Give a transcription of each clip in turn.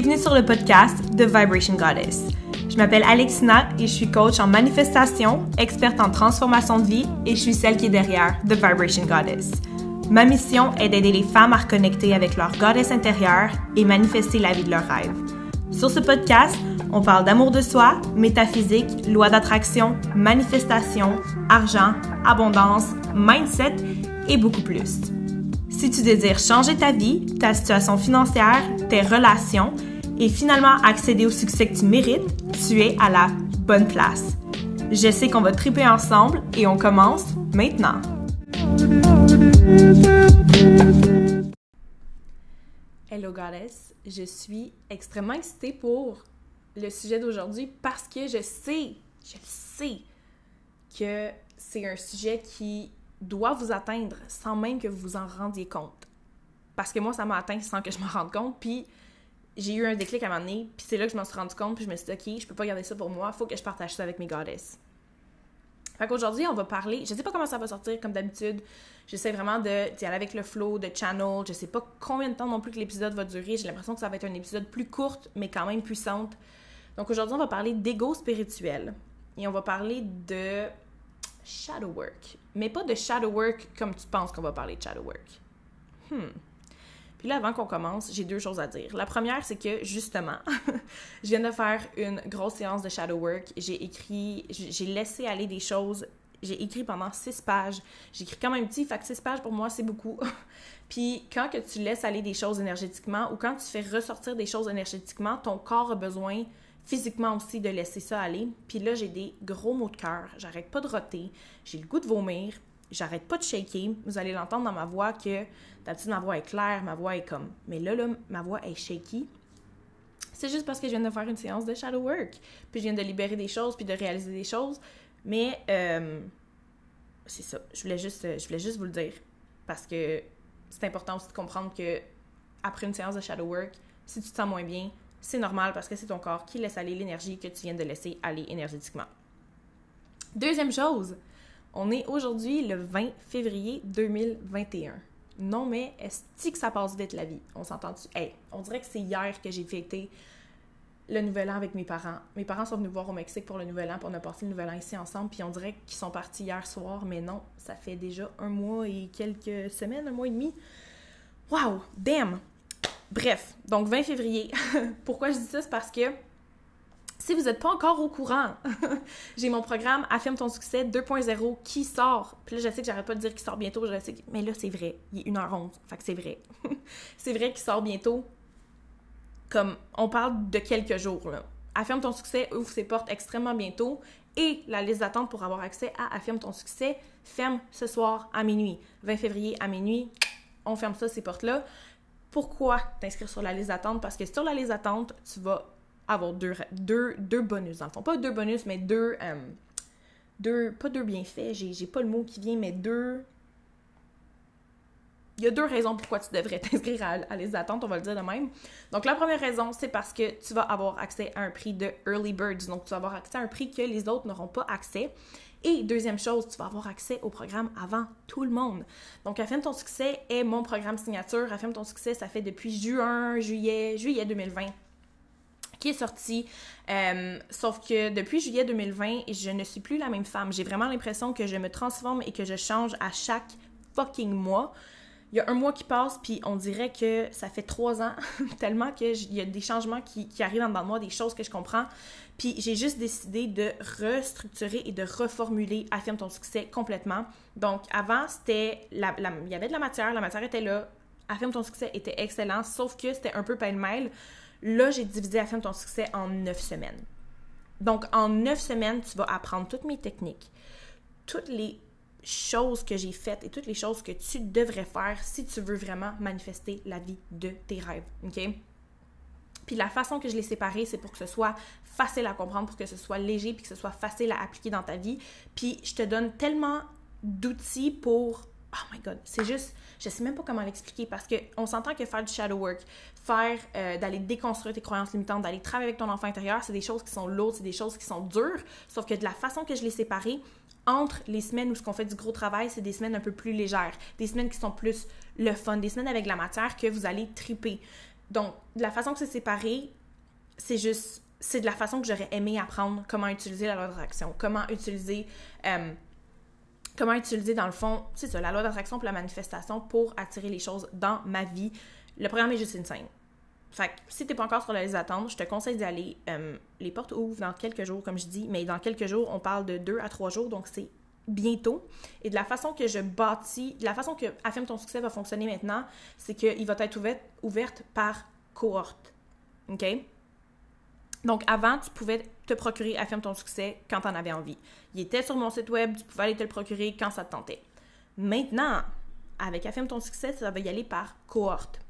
Bienvenue sur le podcast The Vibration Goddess. Je m'appelle Alexina et je suis coach en manifestation, experte en transformation de vie et je suis celle qui est derrière The Vibration Goddess. Ma mission est d'aider les femmes à reconnecter avec leur goddess intérieure et manifester la vie de leurs rêves. Sur ce podcast, on parle d'amour de soi, métaphysique, loi d'attraction, manifestation, argent, abondance, mindset et beaucoup plus. Si tu désires changer ta vie, ta situation financière, tes relations et finalement accéder au succès que tu mérites, tu es à la bonne place. Je sais qu'on va triper ensemble et on commence maintenant. Hello Goddess, je suis extrêmement excitée pour le sujet d'aujourd'hui parce que je sais, je sais que c'est un sujet qui doit vous atteindre sans même que vous vous en rendiez compte. Parce que moi, ça m'a atteint sans que je m'en rende compte. Puis j'ai eu un déclic à un moment donné, puis c'est là que je m'en suis rendu compte, puis je me suis dit, OK, je peux pas garder ça pour moi, faut que je partage ça avec mes goddesses. Fait qu'aujourd'hui, on va parler, je sais pas comment ça va sortir, comme d'habitude, j'essaie vraiment d'y aller avec le flow, de channel, je sais pas combien de temps non plus que l'épisode va durer, j'ai l'impression que ça va être un épisode plus court, mais quand même puissante. Donc aujourd'hui, on va parler d'ego spirituel, et on va parler de shadow work. Mais pas de shadow work comme tu penses qu'on va parler de shadow work. Hmm. Puis là, avant qu'on commence, j'ai deux choses à dire. La première, c'est que justement, je viens de faire une grosse séance de shadow work. J'ai écrit, j'ai laissé aller des choses. J'ai écrit pendant six pages. J'ai écrit quand même petit, fait que six pages pour moi, c'est beaucoup. Puis quand que tu laisses aller des choses énergétiquement ou quand tu fais ressortir des choses énergétiquement, ton corps a besoin physiquement aussi de laisser ça aller. Puis là, j'ai des gros maux de cœur, j'arrête pas de roter, j'ai le goût de vomir, j'arrête pas de shaker. Vous allez l'entendre dans ma voix que d'habitude ma voix est claire, ma voix est comme. Mais là, là, ma voix est shaky. C'est juste parce que je viens de faire une séance de shadow work. Puis je viens de libérer des choses, puis de réaliser des choses. Mais euh, c'est ça. Je voulais, juste, je voulais juste vous le dire. Parce que c'est important aussi de comprendre que après une séance de shadow work, si tu te sens moins bien, c'est normal parce que c'est ton corps qui laisse aller l'énergie que tu viens de laisser aller énergétiquement. Deuxième chose, on est aujourd'hui le 20 février 2021. Non, mais est-ce que ça passe vite la vie? On s'entend-tu? Hey, on dirait que c'est hier que j'ai fêté le Nouvel An avec mes parents. Mes parents sont venus voir au Mexique pour le Nouvel An, puis on a le Nouvel An ici ensemble, puis on dirait qu'ils sont partis hier soir, mais non, ça fait déjà un mois et quelques semaines, un mois et demi. Wow! Damn! Bref, donc 20 février. Pourquoi je dis ça? C'est parce que si vous n'êtes pas encore au courant, j'ai mon programme Affirme ton succès 2.0 qui sort. Puis là, je sais que j'arrête pas de dire qu'il sort bientôt, je sais mais là, c'est vrai. Il est 1h11, fait que c'est vrai. c'est vrai qu'il sort bientôt. Comme, on parle de quelques jours. Affirme ton succès ouvre ses portes extrêmement bientôt et la liste d'attente pour avoir accès à Affirme ton succès ferme ce soir à minuit. 20 février à minuit, on ferme ça, ces portes-là. Pourquoi t'inscrire sur la liste d'attente? Parce que sur la liste d'attente, tu vas avoir deux, bonus, dans le fond. Pas deux bonus, mais deux, euh, deux pas deux bienfaits, j'ai pas le mot qui vient, mais deux... Il y a deux raisons pourquoi tu devrais t'inscrire à, la liste d'attente, on va le dire de même. Donc, la première raison, c'est parce que tu vas avoir accès à un prix de Early Birds. Donc, tu vas avoir accès à un prix que les autres n'auront pas accès. Et deuxième chose, tu vas avoir accès au programme avant tout le monde. Donc, Affirme ton succès est mon programme signature. Affirme ton succès, ça fait depuis juin, juillet, juillet 2020 qui est sorti. Euh, sauf que depuis juillet 2020, je ne suis plus la même femme. J'ai vraiment l'impression que je me transforme et que je change à chaque fucking mois. Il y a un mois qui passe, puis on dirait que ça fait trois ans, tellement qu'il y a des changements qui, arrivent dans le mois, des choses que je comprends. Puis j'ai juste décidé de restructurer et de reformuler Affirme ton succès complètement. Donc avant, c'était il y avait de la matière, la matière était là. Affirme ton succès était excellent, sauf que c'était un peu pêle-mêle. Là, j'ai divisé Affirme ton succès en neuf semaines. Donc en neuf semaines, tu vas apprendre toutes mes techniques, toutes les choses que j'ai faites et toutes les choses que tu devrais faire si tu veux vraiment manifester la vie de tes rêves. OK? Puis la façon que je l'ai séparé, c'est pour que ce soit facile à comprendre, pour que ce soit léger, puis que ce soit facile à appliquer dans ta vie. Puis je te donne tellement d'outils pour... Oh my god, c'est juste... Je sais même pas comment l'expliquer parce qu'on s'entend que faire du shadow work, faire, euh, d'aller déconstruire tes croyances limitantes, d'aller travailler avec ton enfant intérieur, c'est des choses qui sont lourdes, c'est des choses qui sont dures. Sauf que de la façon que je l'ai séparé, entre les semaines où ce qu'on fait du gros travail, c'est des semaines un peu plus légères, des semaines qui sont plus le fun, des semaines avec la matière que vous allez triper donc, de la façon que c'est séparé, c'est juste, c'est de la façon que j'aurais aimé apprendre comment utiliser la loi d'attraction, comment utiliser, euh, comment utiliser dans le fond, c'est ça, la loi d'attraction pour la manifestation pour attirer les choses dans ma vie. Le programme est juste insane. Fait que si t'es pas encore sur la liste d'attente, je te conseille d'y aller. Euh, les portes ouvrent dans quelques jours, comme je dis, mais dans quelques jours, on parle de deux à trois jours, donc c'est bientôt. Et de la façon que je bâtis, de la façon que Affirme ton succès va fonctionner maintenant, c'est qu'il va être ouvert, par cohorte. OK? Donc, avant, tu pouvais te procurer Affirme ton succès quand tu en avais envie. Il était sur mon site web, tu pouvais aller te le procurer quand ça te tentait. Maintenant, avec Affirme ton succès, ça va y aller par cohorte.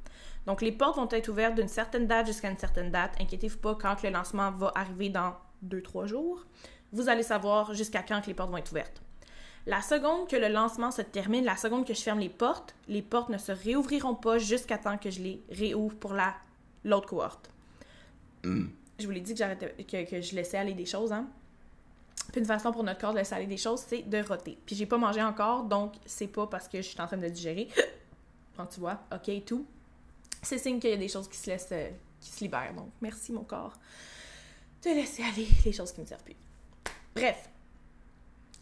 Donc, les portes vont être ouvertes d'une certaine date jusqu'à une certaine date. Inquiétez-vous pas quand le lancement va arriver dans 2-3 jours. Vous allez savoir jusqu'à quand les portes vont être ouvertes. La seconde que le lancement se termine, la seconde que je ferme les portes, les portes ne se réouvriront pas jusqu'à temps que je les réouvre pour la l'autre cohorte. Je vous l'ai dit que, que, que je laissais aller des choses, hein. Puis une façon pour notre corps de laisser aller des choses, c'est de roter. Puis j'ai pas mangé encore, donc c'est pas parce que je suis en train de digérer. Quand tu vois, ok, tout. C'est signe qu'il y a des choses qui se laissent, euh, qui se libèrent. Donc merci mon corps de laisser aller les choses qui me servent plus. Bref,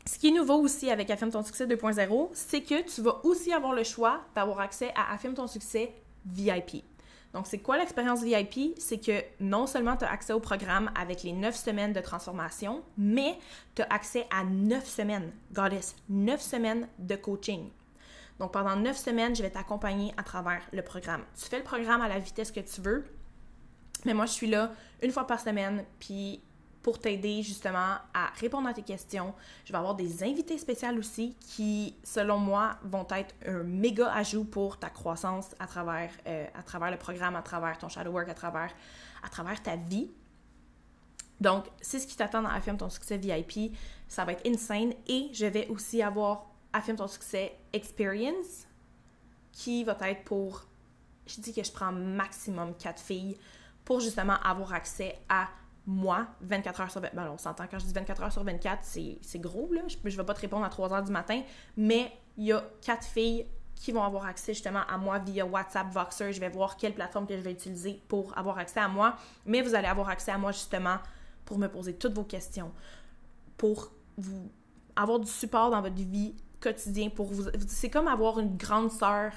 ce qui est nouveau aussi avec Affirme ton succès 2.0, c'est que tu vas aussi avoir le choix d'avoir accès à Affirme ton succès VIP. Donc, c'est quoi l'expérience VIP? C'est que non seulement tu as accès au programme avec les 9 semaines de transformation, mais tu as accès à 9 semaines, goddess, 9 semaines de coaching. Donc, pendant 9 semaines, je vais t'accompagner à travers le programme. Tu fais le programme à la vitesse que tu veux, mais moi, je suis là une fois par semaine, puis pour t'aider justement à répondre à tes questions. Je vais avoir des invités spéciaux aussi qui, selon moi, vont être un méga ajout pour ta croissance à travers, euh, à travers le programme, à travers ton shadow work, à travers, à travers ta vie. Donc, c'est ce qui t'attend dans Affirme ton succès VIP. Ça va être insane. Et je vais aussi avoir Affirme ton succès Experience qui va être pour, je dis que je prends maximum 4 filles pour justement avoir accès à moi, 24 heures sur 24. Ben, on s'entend quand je dis 24 heures sur 24, c'est gros, là. Je ne vais pas te répondre à 3 heures du matin, mais il y a quatre filles qui vont avoir accès justement à moi via WhatsApp, Voxer. Je vais voir quelle plateforme que je vais utiliser pour avoir accès à moi. Mais vous allez avoir accès à moi justement pour me poser toutes vos questions, pour vous avoir du support dans votre vie quotidienne, pour vous. C'est comme avoir une grande sœur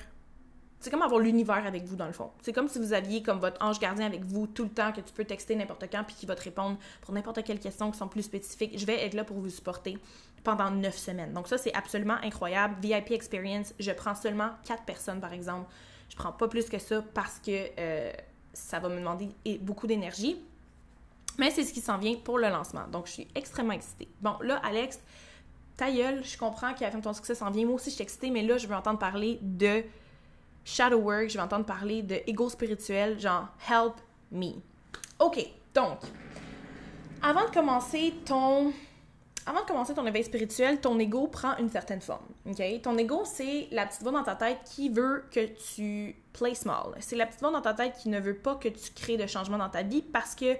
c'est comme avoir l'univers avec vous dans le fond. C'est comme si vous aviez comme votre ange gardien avec vous tout le temps que tu peux texter n'importe quand puis qui va te répondre pour n'importe quelle question qui sont plus spécifiques. Je vais être là pour vous supporter pendant neuf semaines. Donc ça c'est absolument incroyable. VIP experience, je prends seulement quatre personnes par exemple. Je prends pas plus que ça parce que euh, ça va me demander beaucoup d'énergie. Mais c'est ce qui s'en vient pour le lancement. Donc je suis extrêmement excitée. Bon là Alex, ta gueule, je comprends qu'à ton succès s'en vient. Moi aussi je suis excitée, mais là je veux entendre parler de shadow work, je vais entendre parler de ego spirituel, genre help me. OK, donc, avant de commencer ton avant de commencer ton éveil spirituel, ton ego prend une certaine forme. OK? Ton ego, c'est la petite voix dans ta tête qui veut que tu play small. C'est la petite voix dans ta tête qui ne veut pas que tu crées de changement dans ta vie parce que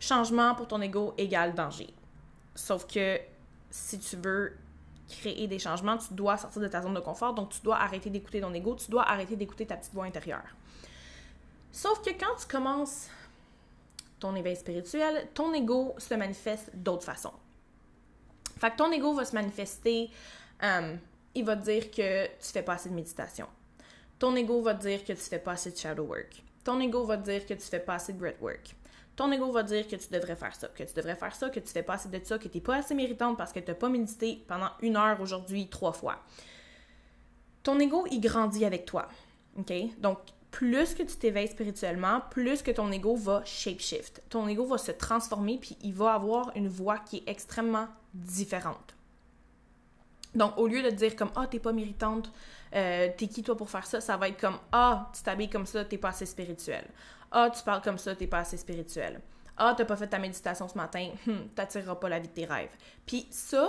changement pour ton ego égale danger. Sauf que si tu veux créer des changements, tu dois sortir de ta zone de confort, donc tu dois arrêter d'écouter ton ego, tu dois arrêter d'écouter ta petite voix intérieure. Sauf que quand tu commences ton éveil spirituel, ton ego se manifeste d'autres façons. Fait que ton ego va se manifester, euh, il va te dire que tu fais pas assez de méditation. Ton ego va te dire que tu fais pas assez de shadow work. Ton ego va te dire que tu fais pas assez de breathwork ton ego va dire que tu devrais faire ça, que tu devrais faire ça, que tu fais pas assez de ça, que tu n'es pas assez méritante parce que tu n'as pas médité pendant une heure aujourd'hui trois fois. Ton ego, il grandit avec toi. OK? Donc, plus que tu t'éveilles spirituellement, plus que ton ego va shapeshift. Ton ego va se transformer, puis il va avoir une voix qui est extrêmement différente. Donc, au lieu de dire comme Ah, t'es pas méritante, euh, t'es qui toi pour faire ça, ça va être comme Ah, tu t'habilles comme ça, t'es pas assez spirituel. Ah, tu parles comme ça, t'es pas assez spirituel. Ah, t'as pas fait ta méditation ce matin, hum, t'attireras pas la vie de tes rêves. Puis ça,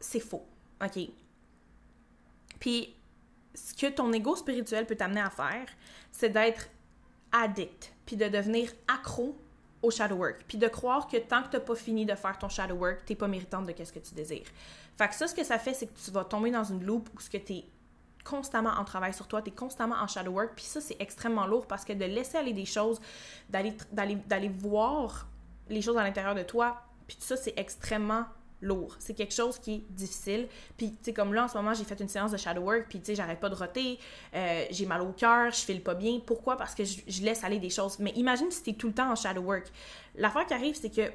c'est faux, OK? Puis ce que ton ego spirituel peut t'amener à faire, c'est d'être addict, puis de devenir accro au shadow work, puis de croire que tant que t'as pas fini de faire ton shadow work, t'es pas méritante de qu'est-ce que tu désires. Fait que ça, ce que ça fait, c'est que tu vas tomber dans une loupe où ce que t'es constamment en travail sur toi, tu es constamment en shadow work, puis ça, c'est extrêmement lourd parce que de laisser aller des choses, d'aller voir les choses à l'intérieur de toi, puis ça, c'est extrêmement lourd. C'est quelque chose qui est difficile. Puis, tu sais, comme là, en ce moment, j'ai fait une séance de shadow work, puis, tu sais, j'arrête pas de roter, euh, j'ai mal au cœur, je file pas bien. Pourquoi? Parce que je, laisse aller des choses. Mais imagine si t'es tout le temps en shadow work. L'affaire qui arrive, c'est que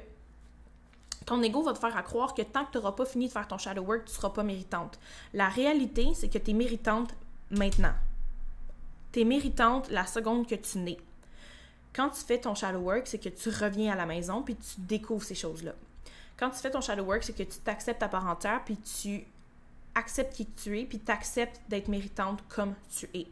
ton ego va te faire croire que tant que tu n'auras pas fini de faire ton shadow work, tu seras pas méritante. La réalité, c'est que tu es méritante maintenant. Tu es méritante la seconde que tu nais. Quand tu fais ton shadow work, c'est que tu reviens à la maison puis tu découvres ces choses-là. Quand tu fais ton shadow work, c'est que tu t'acceptes à part entière puis tu acceptes qui tu es puis tu acceptes d'être méritante comme tu es.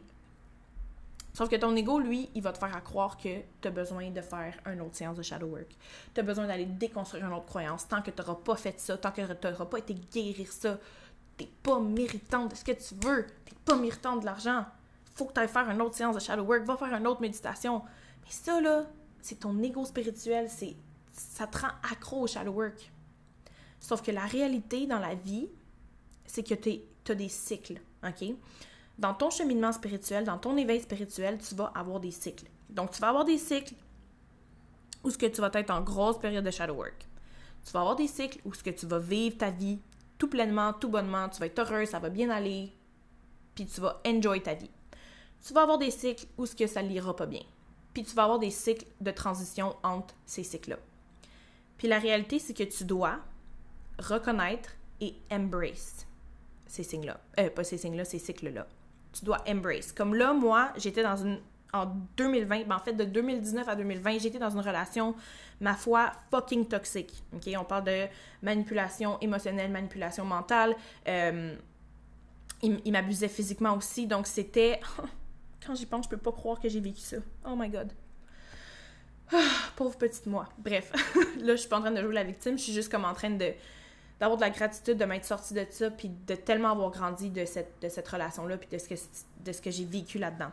Sauf que ton ego, lui, il va te faire croire que tu as besoin de faire une autre séance de shadow work. Tu as besoin d'aller déconstruire une autre croyance. Tant que tu n'auras pas fait ça, tant que tu n'auras pas été guérir ça, tu pas méritant de ce que tu veux. Tu pas méritant de l'argent. faut que tu ailles faire une autre séance de shadow work. Va faire une autre méditation. Mais ça, là, c'est ton ego spirituel. c'est Ça te rend accro au shadow work. Sauf que la réalité dans la vie, c'est que tu as des cycles. Dans ton cheminement spirituel, dans ton éveil spirituel, tu vas avoir des cycles. Donc, tu vas avoir des cycles où ce que tu vas être en grosse période de shadow work. Tu vas avoir des cycles où ce que tu vas vivre ta vie tout pleinement, tout bonnement, tu vas être heureux, ça va bien aller, puis tu vas enjoy ta vie. Tu vas avoir des cycles où ce que ça n'ira pas bien. Puis tu vas avoir des cycles de transition entre ces cycles-là. Puis la réalité, c'est que tu dois reconnaître et embrace ces signes-là. Euh, pas ces signes-là, ces cycles-là tu dois embrace. Comme là, moi, j'étais dans une. En 2020, ben en fait, de 2019 à 2020, j'étais dans une relation, ma foi, fucking toxique. OK? On parle de manipulation émotionnelle, manipulation mentale. Euh, il, m'abusait physiquement aussi. Donc, c'était. Quand j'y pense, je peux pas croire que j'ai vécu ça. Oh my god. Ah, pauvre petite moi. Bref, là, je suis pas en train de jouer la victime, je suis juste comme en train de d'avoir de la gratitude de m'être sortie de ça, puis de tellement avoir grandi de cette, relation-là, puis de ce que, de ce que j'ai vécu là-dedans.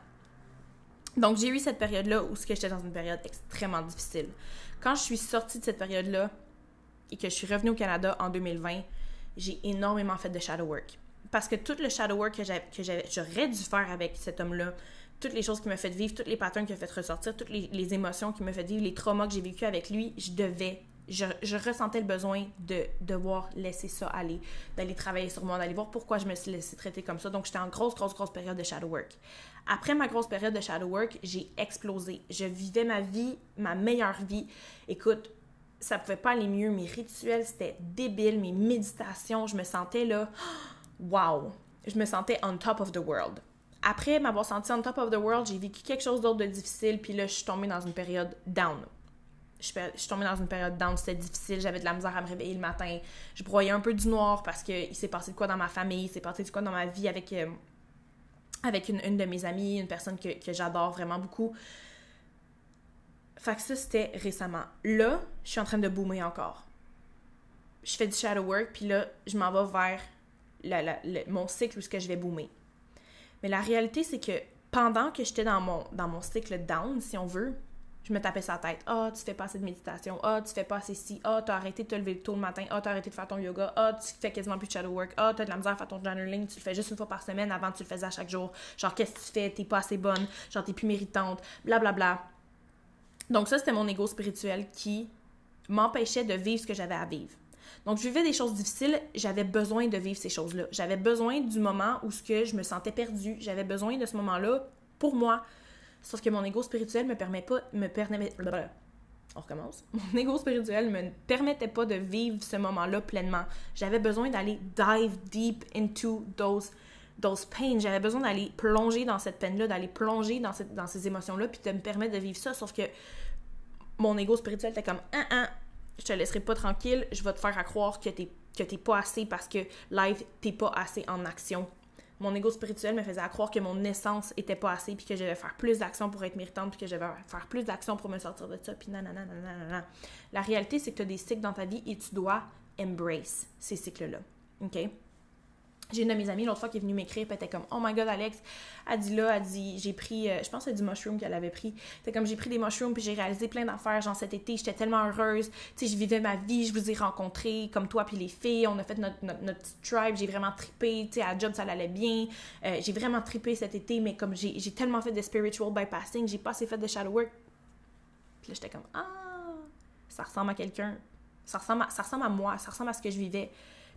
Donc, j'ai eu cette période-là où j'étais dans une période extrêmement difficile. Quand je suis sortie de cette période-là et que je suis revenue au Canada en 2020, j'ai énormément fait de shadow work. Parce que tout le shadow work que j'aurais dû faire avec cet homme-là, toutes les choses qui m'ont fait vivre, toutes les patterns qui m'ont fait ressortir, toutes les, émotions qui m'ont fait vivre, les traumas que j'ai vécu avec lui, je devais je, ressentais le besoin de devoir laisser ça aller, d'aller travailler sur moi, d'aller voir pourquoi je me suis laissé traiter comme ça. Donc, j'étais en grosse, grosse, grosse période de shadow work. Après ma grosse période de shadow work, j'ai explosé. Je vivais ma vie, ma meilleure vie. Écoute, ça pouvait pas aller mieux. Mes rituels, c'était débile. Mes méditations, je me sentais là, wow! Je me sentais on top of the world. Après m'avoir senti on top of the world, j'ai vécu quelque chose d'autre de difficile, puis là, je suis tombée dans une période down je, suis tombée dans une période down, c'était difficile, j'avais de la misère à me réveiller le matin. Je broyais un peu du noir parce qu'il s'est passé de quoi dans ma famille, il s'est passé de quoi dans ma vie avec, euh, avec une, de mes amies, une personne que, j'adore vraiment beaucoup. Fait que ça, c'était récemment. Là, je suis en train de boomer encore. Je fais du shadow work, puis là, je m'en vais vers mon cycle où ce que je vais boomer. Mais la réalité, c'est que pendant que j'étais dans mon, dans mon cycle down, si on veut, je me tapais sa tête. Ah, tu fais pas assez de méditation. Ah, tu fais pas assez ci. Ah, tu as arrêté de te lever tôt le matin. Ah, tu as arrêté de faire ton yoga. Ah, tu fais quasiment plus de shadow work. Ah, tu as de la misère à faire ton journaling. Tu le fais juste une fois par semaine. Avant, tu le faisais à chaque jour. Genre, qu'est-ce que tu fais? T'es pas assez bonne. Genre, t'es plus méritante. Blablabla. Bla, bla. Donc, ça, c'était mon ego spirituel qui m'empêchait de vivre ce que j'avais à vivre. Donc, je vivais des choses difficiles, j'avais besoin de vivre ces choses-là. J'avais besoin du moment où ce que je me sentais perdue. J'avais besoin de ce moment-là pour moi, Sauf que mon ego spirituel me permet pas, me permet, on recommence. Mon ego spirituel me permettait pas de vivre ce moment-là pleinement. J'avais besoin d'aller dive deep into those those pains. J'avais besoin d'aller plonger dans cette peine-là, d'aller plonger dans, cette, dans ces émotions-là, puis de me permettre de vivre ça. Sauf que mon ego spirituel était comme, ah, ah, je te laisserai pas tranquille, je vais te faire croire que t'es pas assez parce que live, t'es pas assez en action mon ego spirituel me faisait croire que mon essence était pas assez, puis que je devais faire plus d'actions pour être méritante, puis que je devais faire plus d'actions pour me sortir de ça, puis nanana, nanana. La réalité, c'est que tu as des cycles dans ta vie et tu dois embrace ces cycles-là. OK? J'ai une de mes amies l'autre fois qui est venue m'écrire, puis elle était comme Oh my god, Alex, elle dit là, elle dit J'ai pris, euh, je pense que c'est du mushroom qu'elle avait pris. C'est comme j'ai pris des mushrooms, puis j'ai réalisé plein d'affaires, genre cet été, j'étais tellement heureuse. Tu sais, je vivais ma vie, je vous ai rencontrés, comme toi, puis les filles, on a fait notre, notre, notre petite tribe, j'ai vraiment trippé, tu sais, à job, ça allait bien. Euh, j'ai vraiment trippé cet été, mais comme j'ai tellement fait de spiritual bypassing, j'ai pas assez fait de shadow work. Puis là, j'étais comme Ah, ça ressemble à quelqu'un. Ça ressemble ça ressemble à moi, ça ressemble à ce que je vivais.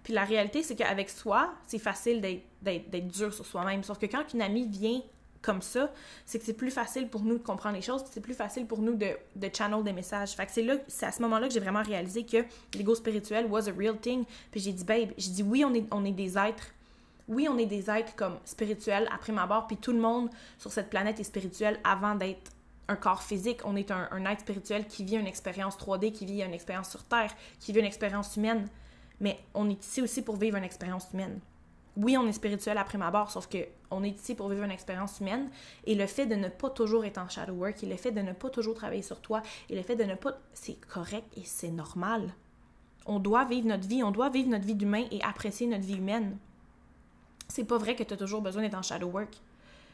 Puis la réalité, c'est qu'avec soi, c'est facile d'être dur sur soi-même. Sauf que quand une amie vient comme ça, c'est que c'est plus facile pour nous de comprendre les choses, c'est plus facile pour nous de, channel des messages. Fait que c'est là, c'est à ce moment-là que j'ai vraiment réalisé que l'ego spirituel was a real thing. Puis j'ai dit, babe, j'ai dit oui, on est, des êtres. Oui, on est des êtres comme spirituels après ma mort, puis tout le monde sur cette planète est spirituel avant d'être un corps physique. On est un être spirituel qui vit une expérience 3D, qui vit une expérience sur Terre, qui vit une expérience humaine mais on est ici aussi pour vivre une expérience humaine. Oui, on est spirituel après ma barre, sauf que on est ici pour vivre une expérience humaine. Et le fait de ne pas toujours être en shadow work, et le fait de ne pas toujours travailler sur toi, et le fait de ne pas. C'est correct et c'est normal. On doit vivre notre vie, on doit vivre notre vie d'humain et apprécier notre vie humaine. C'est pas vrai que tu as toujours besoin d'être en shadow work.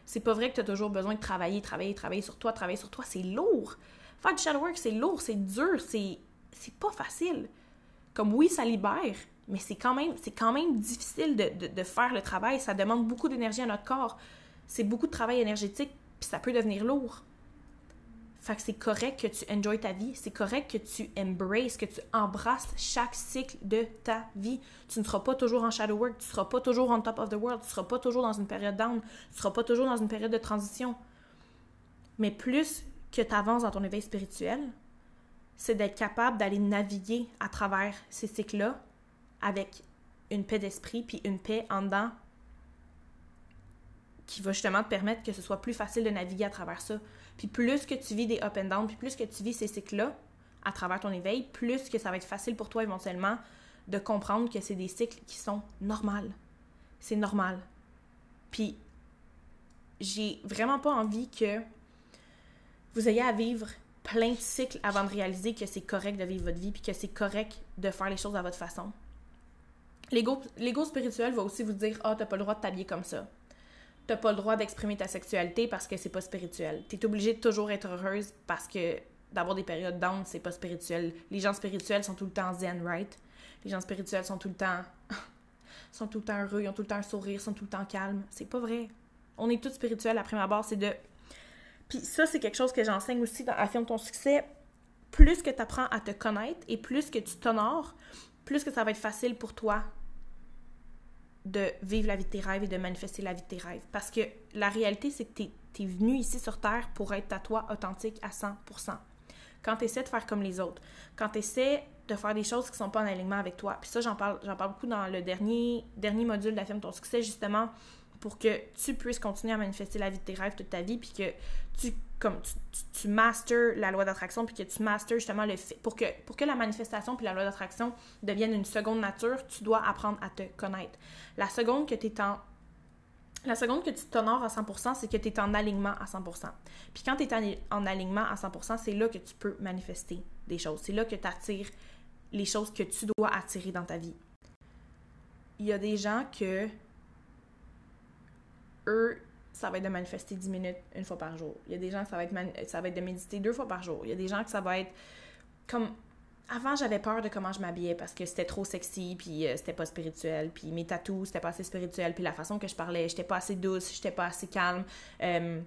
C'est pas vrai que tu as toujours besoin de travailler, travailler, travailler sur toi, travailler sur toi. C'est lourd. Faire du shadow work, c'est lourd, c'est dur, c'est. C'est pas facile. Comme oui, ça libère, mais c'est quand même, c'est quand même difficile de, faire le travail. Ça demande beaucoup d'énergie à notre corps. C'est beaucoup de travail énergétique, puis ça peut devenir lourd. Fait que c'est correct que tu enjoy ta vie, c'est correct que tu embraces, que tu embrasses chaque cycle de ta vie. Tu ne seras pas toujours en shadow work, tu ne seras pas toujours on top of the world, tu ne seras pas toujours dans une période down, tu ne seras pas toujours dans une période de transition. Mais plus que tu avances dans ton éveil spirituel, c'est d'être capable d'aller naviguer à travers ces cycles-là avec une paix d'esprit, puis une paix en dedans qui va justement te permettre que ce soit plus facile de naviguer à travers ça. Puis plus que tu vis des up and down, puis plus que tu vis ces cycles-là à travers ton éveil, plus que ça va être facile pour toi éventuellement de comprendre que c'est des cycles qui sont normaux. C'est normal. Puis j'ai vraiment pas envie que vous ayez à vivre plein de cycles avant de réaliser que c'est correct de vivre votre vie puis que c'est correct de faire les choses à votre façon. L'ego spirituel va aussi vous dire Ah, oh, t'as pas le droit de t'habiller comme ça. T'as pas le droit d'exprimer ta sexualité parce que c'est pas spirituel. T'es obligé de toujours être heureuse parce que d'avoir des périodes down, c'est pas spirituel. Les gens spirituels sont tout le temps zen, right? Les gens spirituels sont tout le temps. sont tout le temps heureux, ils ont tout le temps un sourire, sont tout le temps calmes. C'est pas vrai. On est tous spirituels après ma barre, c'est de puis ça, c'est quelque chose que j'enseigne aussi dans Affirme ton succès. Plus que tu apprends à te connaître et plus que tu t'honores, plus que ça va être facile pour toi de vivre la vie de tes rêves et de manifester la vie de tes rêves. Parce que la réalité, c'est que tu es, venu ici sur Terre pour être à toi authentique à 100%. Quand tu essaies de faire comme les autres, quand tu essaies de faire des choses qui sont pas en alignement avec toi. Puis ça, j'en parle, parle beaucoup dans le dernier, dernier module d'Affirme ton succès, justement, pour que tu puisses continuer à manifester la vie de tes rêves toute ta vie, puis que tu comme tu, tu, masters la loi d'attraction, puis que tu masters justement le fait. Pour que, pour que la manifestation puis la loi d'attraction deviennent une seconde nature, tu dois apprendre à te connaître. La seconde que tu es en la seconde que tu t'honores à 100%, c'est que tu es en alignement à 100%. Puis quand tu es en, alignement à 100%, c'est là que tu peux manifester des choses. C'est là que tu attires les choses que tu dois attirer dans ta vie. Il y a des gens que eux, ça va être de manifester 10 minutes une fois par jour. Il y a des gens que ça va être, ça va être de méditer deux fois par jour. Il y a des gens que ça va être comme... Avant, j'avais peur de comment je m'habillais parce que c'était trop sexy, puis euh, c'était pas spirituel, puis mes tatous, c'était pas assez spirituel, puis la façon que je parlais, j'étais pas assez douce, j'étais pas assez calme. Euh,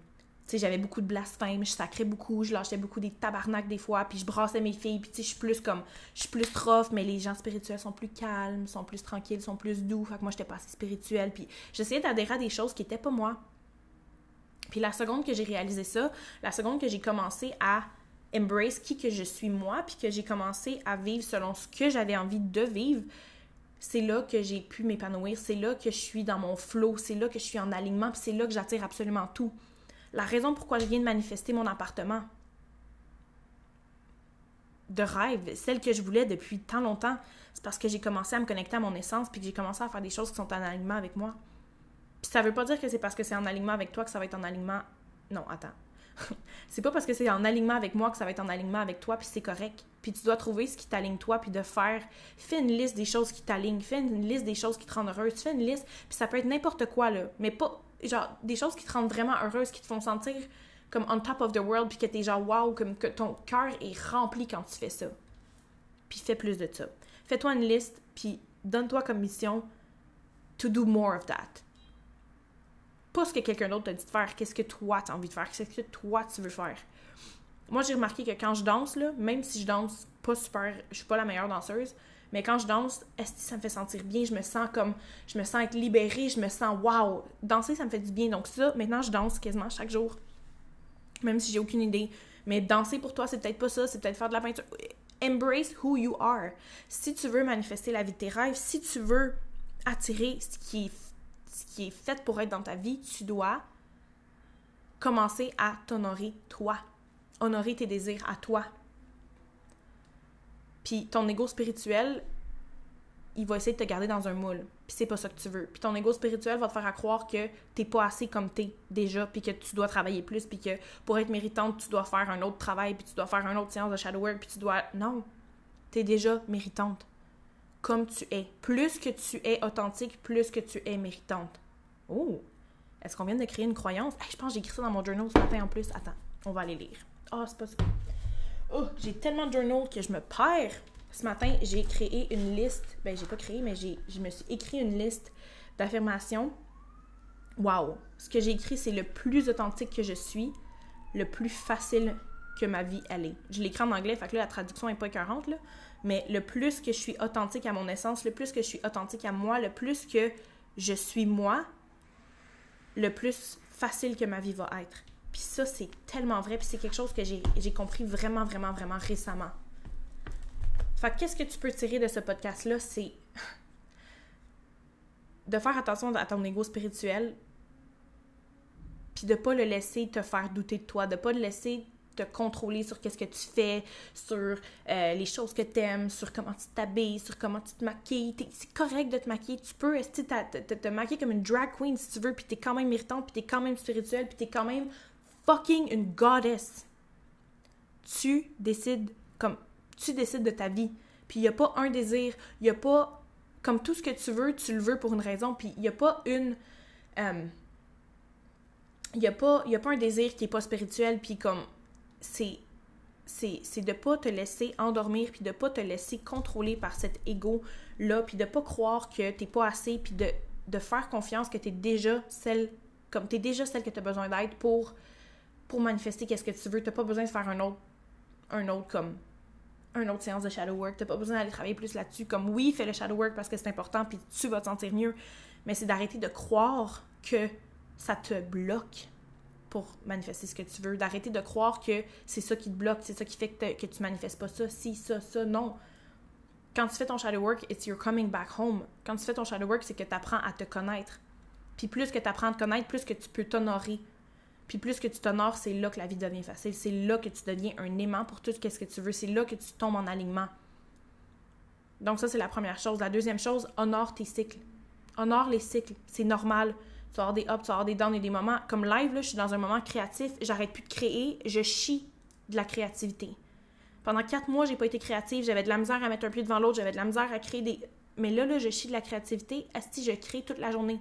j'avais beaucoup de blasphème, je sacrais beaucoup, je lâchais beaucoup des tabarnaks des fois, puis je brassais mes filles, puis tu sais, je suis plus comme, je suis plus rough, mais les gens spirituels sont plus calmes, sont plus tranquilles, sont plus doux, fait que moi, j'étais pas assez spirituelle, puis j'essayais d'adhérer à des choses qui étaient pas moi. Puis la seconde que j'ai réalisé ça, la seconde que j'ai commencé à embrace qui que je suis moi, puis que j'ai commencé à vivre selon ce que j'avais envie de vivre, c'est là que j'ai pu m'épanouir, c'est là que je suis dans mon flow, c'est là que je suis en alignement, puis c'est là que j'attire absolument tout la raison pourquoi je viens de manifester mon appartement de rêve, celle que je voulais depuis tant longtemps, c'est parce que j'ai commencé à me connecter à mon essence puis que j'ai commencé à faire des choses qui sont en alignement avec moi. Puis ça veut pas dire que c'est parce que c'est en alignement avec toi que ça va être en alignement. Non, attends. c'est pas parce que c'est en alignement avec moi que ça va être en alignement avec toi, puis c'est correct. Puis tu dois trouver ce qui t'aligne toi, puis de faire. Fais une liste des choses qui t'alignent, fais une liste des choses qui te rendent heureuse, fais une liste, puis ça peut être n'importe quoi, là. Mais pas. Genre, des choses qui te rendent vraiment heureuse, qui te font sentir comme on top of the world, puis que t'es genre wow, comme que ton cœur est rempli quand tu fais ça. Puis fais plus de ça. Fais-toi une liste, puis donne-toi comme mission to do more of that. Pas ce que quelqu'un d'autre t'a dit de faire, qu'est-ce que toi t'as envie de faire, qu'est-ce que toi tu veux faire. Moi, j'ai remarqué que quand je danse, là, même si je danse pas super, je suis pas la meilleure danseuse, mais quand je danse, est-ce que ça me fait sentir bien? Je me sens comme, je me sens être libérée, je me sens wow! Danser, ça me fait du bien. Donc ça, maintenant, je danse quasiment chaque jour, même si j'ai aucune idée. Mais danser pour toi, c'est peut-être pas ça, c'est peut-être faire de la peinture. Embrace who you are. Si tu veux manifester la vie de tes rêves, si tu veux attirer ce qui est, ce qui est fait pour être dans ta vie, tu dois commencer à t'honorer toi honorer tes désirs à toi. Puis ton ego spirituel, il va essayer de te garder dans un moule. Puis c'est pas ça que tu veux. Puis ton ego spirituel va te faire croire que t'es pas assez comme t'es déjà, puis que tu dois travailler plus, puis que pour être méritante, tu dois faire un autre travail, puis tu dois faire une autre séance de shadow work, puis tu dois... Non! T'es déjà méritante. Comme tu es. Plus que tu es authentique, plus que tu es méritante. Oh! Est-ce qu'on vient de créer une croyance? je pense que j'ai écrit ça dans mon journal ce matin en plus. Attends, on va aller lire. Ah, c'est pas ça. Oh, j'ai tellement de journaux que je me perds. Ce matin, j'ai créé une liste. Ben, j'ai pas créé, mais je me suis écrit une liste d'affirmations. Waouh! Ce que j'ai écrit, c'est le plus authentique que je suis, le plus facile que ma vie allait. Je l'écris en anglais, fait que là, la traduction est pas écœurante, là. Mais le plus que je suis authentique à mon essence, le plus que je suis authentique à moi, le plus que je suis moi, le plus facile que ma vie va être. Puis ça, c'est tellement vrai, puis c'est quelque chose que j'ai compris vraiment, vraiment, vraiment récemment. Fait qu'est-ce que tu peux tirer de ce podcast-là, c'est de faire attention à ton ego spirituel, puis de pas le laisser te faire douter de toi, de pas le laisser te contrôler sur qu'est-ce que tu fais, sur euh, les choses que tu aimes, sur comment tu t'habilles, sur comment tu te maquilles. C'est correct de te maquiller. Tu peux te, te, te, maquiller comme une drag queen si tu veux, puis t'es quand même méritante, puis t'es quand même spirituelle, puis t'es quand même fucking une goddess. Tu décides comme tu décides de ta vie. Puis il n'y a pas un désir, il n'y a pas comme tout ce que tu veux, tu le veux pour une raison, puis il n'y a pas une euh, il n'y a pas a pas un désir qui est pas spirituel. Puis comme c'est c'est de pas te laisser endormir. Puis de pas te laisser contrôler par cet ego là puis de pas croire que t'es pas assez. Puis de, de faire confiance que tu es déjà celle comme tu es déjà celle que tu as besoin d'être pour pour manifester qu'est-ce que tu veux. T'as pas besoin de faire un autre, un autre comme un autre séance de shadow work. T'as pas besoin d'aller travailler plus là-dessus. Comme oui, fais le shadow work parce que c'est important puis tu vas te sentir mieux. Mais c'est d'arrêter de croire que ça te bloque pour manifester ce que tu veux. D'arrêter de croire que c'est ça qui te bloque, c'est ça qui fait que, tu manifestes pas ça, si, ça, ça. Non. Quand tu fais ton shadow work, it's you're coming back home. Quand tu fais ton shadow work, c'est que tu apprends à te connaître. Puis plus que tu apprends à te connaître, plus que tu peux t'honorer puis plus que tu t'honores, c'est là que la vie devient facile. C'est là que tu deviens un aimant pour tout ce que tu veux. C'est là que tu tombes en alignement. Donc ça, c'est la première chose. La deuxième chose, honore tes cycles. Honore les cycles. C'est normal. Tu vas avoir des ups, tu vas avoir des downs et des moments. Comme live, là, je suis dans un moment créatif. J'arrête plus de créer. Je chie de la créativité. Pendant quatre mois, j'ai pas été créative. J'avais de la misère à mettre un pied devant l'autre. J'avais de la misère à créer des... Mais là, là, je chie de la créativité. si je crée toute la journée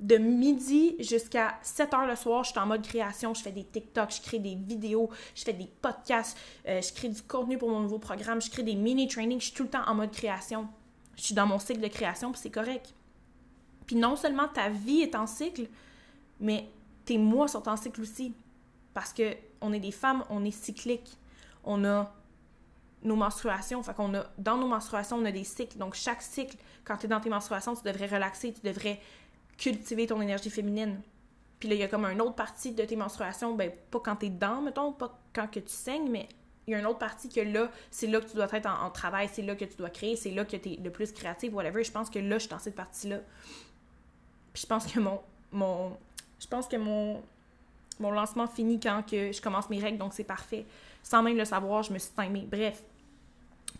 de midi jusqu'à 7 heures le soir, je suis en mode création. Je fais des TikTok, je crée des vidéos, je fais des podcasts, euh, je crée du contenu pour mon nouveau programme, je crée des mini-trainings. Je suis tout le temps en mode création. Je suis dans mon cycle de création, puis c'est correct. Puis non seulement ta vie est en cycle, mais tes mois sont en cycle aussi. Parce que on est des femmes, on est cycliques. On a nos menstruations. Fait qu'on a, dans nos menstruations, on a des cycles. Donc, chaque cycle, quand tu es dans tes menstruations, tu devrais relaxer, tu devrais cultiver ton énergie féminine. Puis là, il y a comme une autre partie de tes menstruations, ben pas quand t'es dedans, mettons, pas quand que tu saignes, mais il y a une autre partie que là, c'est là que tu dois être en, travail, c'est là que tu dois créer, c'est là que tu es le plus créatif, whatever. Je pense que là, je suis dans cette partie-là. Puis je pense que mon, mon je pense que mon, mon lancement finit quand que je commence mes règles, donc c'est parfait. Sans même le savoir, je me suis timée. Bref,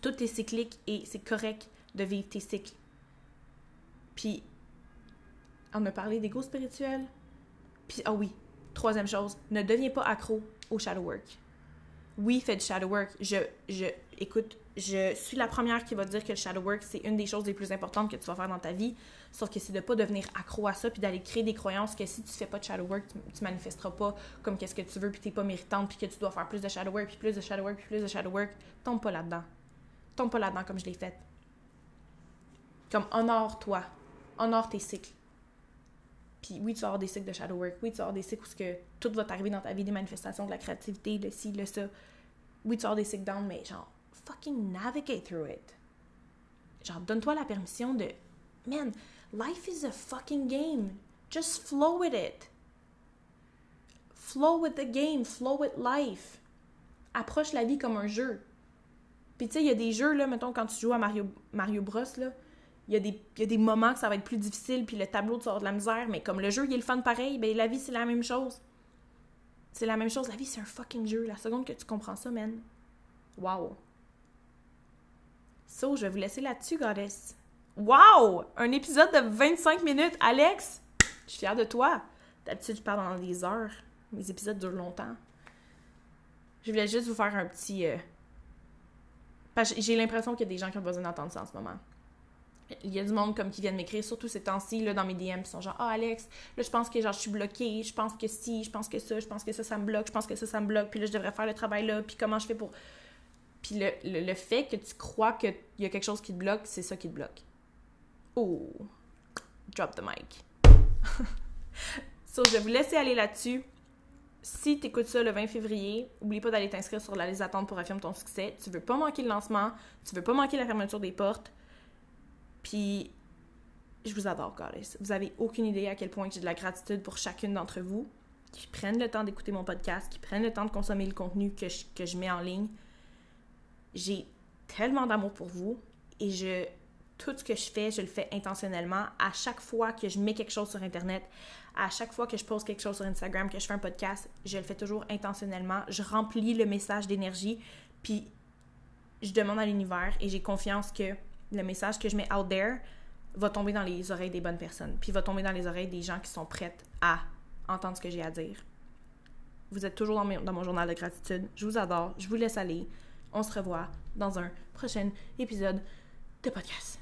tout est cyclique et c'est correct de vivre tes cycles. Puis on a parlé d'ego spirituel. Puis, ah oui, troisième chose, ne deviens pas accro au shadow work. Oui, fais du shadow work. Je, écoute, je suis la première qui va dire que le shadow work, c'est une des choses les plus importantes que tu vas faire dans ta vie. Sauf que c'est de pas devenir accro à ça puis d'aller créer des croyances que si tu fais pas de shadow work, tu, tu manifesteras pas comme qu'est-ce que tu veux puis t'es pas méritante puis que tu dois faire plus de shadow work puis plus de shadow work puis plus de shadow work. Tombe pas là-dedans. Tombe pas là-dedans comme je l'ai fait. Comme honore-toi. Honore tes cycles. Puis oui, tu vas avoir des cycles de shadow work. Oui, tu vas avoir des cycles où que tout va t'arriver dans ta vie, des manifestations de la créativité, le ci, le ça. Oui, tu vas avoir des cycles down, mais genre, fucking navigate through it. Genre, donne-toi la permission de. Man, life is a fucking game. Just flow with it. Flow with the game, flow with life. Approche la vie comme un jeu. Puis tu sais, il y a des jeux, là, mettons, quand tu joues à Mario, Mario Bros, là, il y, a des, il y a des moments que ça va être plus difficile, puis le tableau, tu sors de la misère, mais comme le jeu, il est le fun pareil, ben la vie, c'est la même chose. C'est la même chose, la vie, c'est un fucking jeu. La seconde que tu comprends ça, man. Wow. So, je vais vous laisser là-dessus, goddess. Wow! Un épisode de 25 minutes. Alex, je suis fière de toi. D'habitude, je parle pendant des heures. Mes épisodes durent longtemps. Je voulais juste vous faire un petit... Euh, j'ai l'impression qu'il y a des gens qui ont besoin d'entendre ça en ce moment. Il y a du monde comme qui viennent m'écrire, surtout ces temps-ci, là, dans mes DM, ils sont genre, ah, Alex, là, je pense que genre, je suis bloquée, je pense que si, je pense que ça, je pense que ça, ça me bloque, je pense que ça, ça me bloque, puis là, je devrais faire le travail là, puis comment je fais pour. Puis le, le, fait que tu crois qu'il y a quelque chose qui te bloque, c'est ça qui te bloque. Oh, drop the mic. so, je vais vous laisser aller là-dessus. Si tu écoutes ça le 20 février, oublie pas d'aller t'inscrire sur la liste d'attente pour affirmer ton succès. Tu veux pas manquer le lancement, tu veux pas manquer la fermeture des portes. Puis, je vous adore, goddess. Vous avez aucune idée à quel point j'ai de la gratitude pour chacune d'entre vous qui prennent le temps d'écouter mon podcast, qui prennent le temps de consommer le contenu que je, que je mets en ligne. J'ai tellement d'amour pour vous et je tout ce que je fais, je le fais intentionnellement. À chaque fois que je mets quelque chose sur Internet, à chaque fois que je pose quelque chose sur Instagram, que je fais un podcast, je le fais toujours intentionnellement. Je remplis le message d'énergie, puis je demande à l'univers et j'ai confiance que le message que je mets out there va tomber dans les oreilles des bonnes personnes, puis va tomber dans les oreilles des gens qui sont prêtes à entendre ce que j'ai à dire. Vous êtes toujours dans mon, dans mon journal de gratitude. Je vous adore. Je vous laisse aller. On se revoit dans un prochain épisode de podcast.